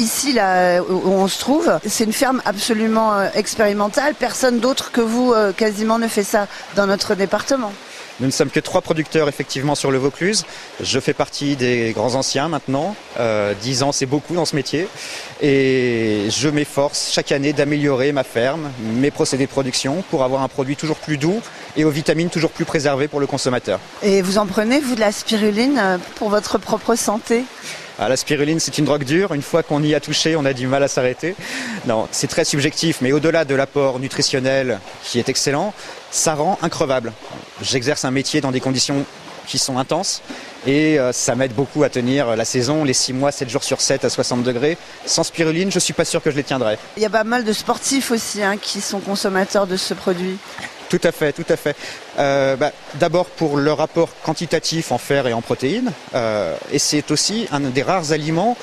ici, là où on se trouve, c'est une ferme absolument euh, expérimentale. Personne d'autre que vous, euh, quasiment, ne fait ça dans notre département. Nous ne sommes que trois producteurs effectivement sur le Vaucluse. Je fais partie des grands anciens maintenant. Euh, dix ans, c'est beaucoup dans ce métier. Et je m'efforce chaque année d'améliorer ma ferme, mes procédés de production pour avoir un produit toujours plus doux et aux vitamines toujours plus préservées pour le consommateur. Et vous en prenez, vous, de la spiruline pour votre propre santé? Ah, la spiruline, c'est une drogue dure. Une fois qu'on y a touché, on a du mal à s'arrêter. Non, c'est très subjectif, mais au-delà de l'apport nutritionnel qui est excellent, ça rend increvable. J'exerce un métier dans des conditions qui sont intenses et euh, ça m'aide beaucoup à tenir la saison, les 6 mois, 7 jours sur 7 à 60 degrés. Sans spiruline, je suis pas sûr que je les tiendrais. Il y a pas mal de sportifs aussi hein, qui sont consommateurs de ce produit. Tout à fait, tout à fait. Euh, bah, D'abord pour le rapport quantitatif en fer et en protéines, euh, et c'est aussi un des rares aliments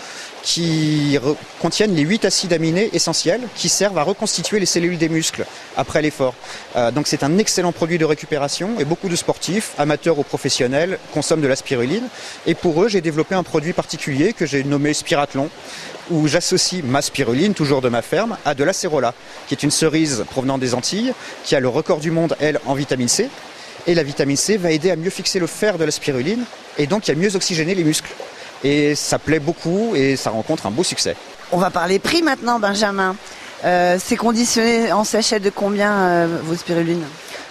qui contiennent les 8 acides aminés essentiels qui servent à reconstituer les cellules des muscles après l'effort. Euh, donc c'est un excellent produit de récupération et beaucoup de sportifs, amateurs ou professionnels, consomment de la spiruline. Et pour eux, j'ai développé un produit particulier que j'ai nommé Spirathlon où j'associe ma spiruline, toujours de ma ferme, à de l'acérola, qui est une cerise provenant des Antilles, qui a le record du monde, elle, en vitamine C. Et la vitamine C va aider à mieux fixer le fer de la spiruline et donc à mieux oxygéner les muscles. Et ça plaît beaucoup et ça rencontre un beau succès. On va parler prix maintenant, Benjamin. Euh, c'est conditionné en sachet de combien euh, vos spirulines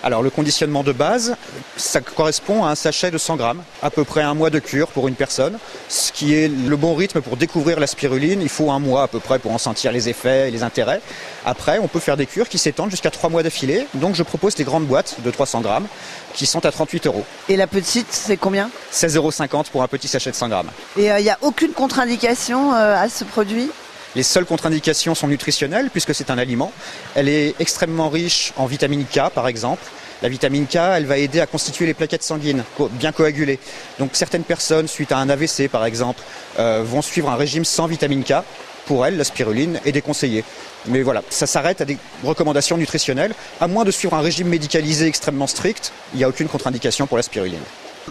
alors le conditionnement de base, ça correspond à un sachet de 100 grammes, à peu près un mois de cure pour une personne, ce qui est le bon rythme pour découvrir la spiruline. Il faut un mois à peu près pour en sentir les effets et les intérêts. Après, on peut faire des cures qui s'étendent jusqu'à 3 mois d'affilée. Donc je propose des grandes boîtes de 300 grammes qui sont à 38 euros. Et la petite, c'est combien? 16,50 euros pour un petit sachet de 100 grammes. Et il euh, n'y a aucune contre-indication euh, à ce produit? Les seules contre-indications sont nutritionnelles puisque c'est un aliment. Elle est extrêmement riche en vitamine K par exemple. La vitamine K, elle va aider à constituer les plaquettes sanguines, bien coagulées. Donc certaines personnes, suite à un AVC par exemple, euh, vont suivre un régime sans vitamine K. Pour elles, la spiruline est déconseillée. Mais voilà, ça s'arrête à des recommandations nutritionnelles. À moins de suivre un régime médicalisé extrêmement strict, il n'y a aucune contre-indication pour la spiruline.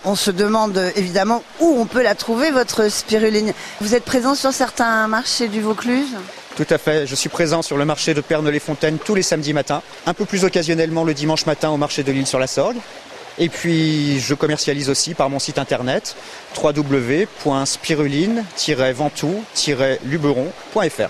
On se demande évidemment où on peut la trouver, votre spiruline. Vous êtes présent sur certains marchés du Vaucluse? Tout à fait. Je suis présent sur le marché de Pernod-les-Fontaines tous les samedis matins, un peu plus occasionnellement le dimanche matin au marché de l'île sur la Sorgue. Et puis je commercialise aussi par mon site internet www.spiruline-ventoux-luberon.fr.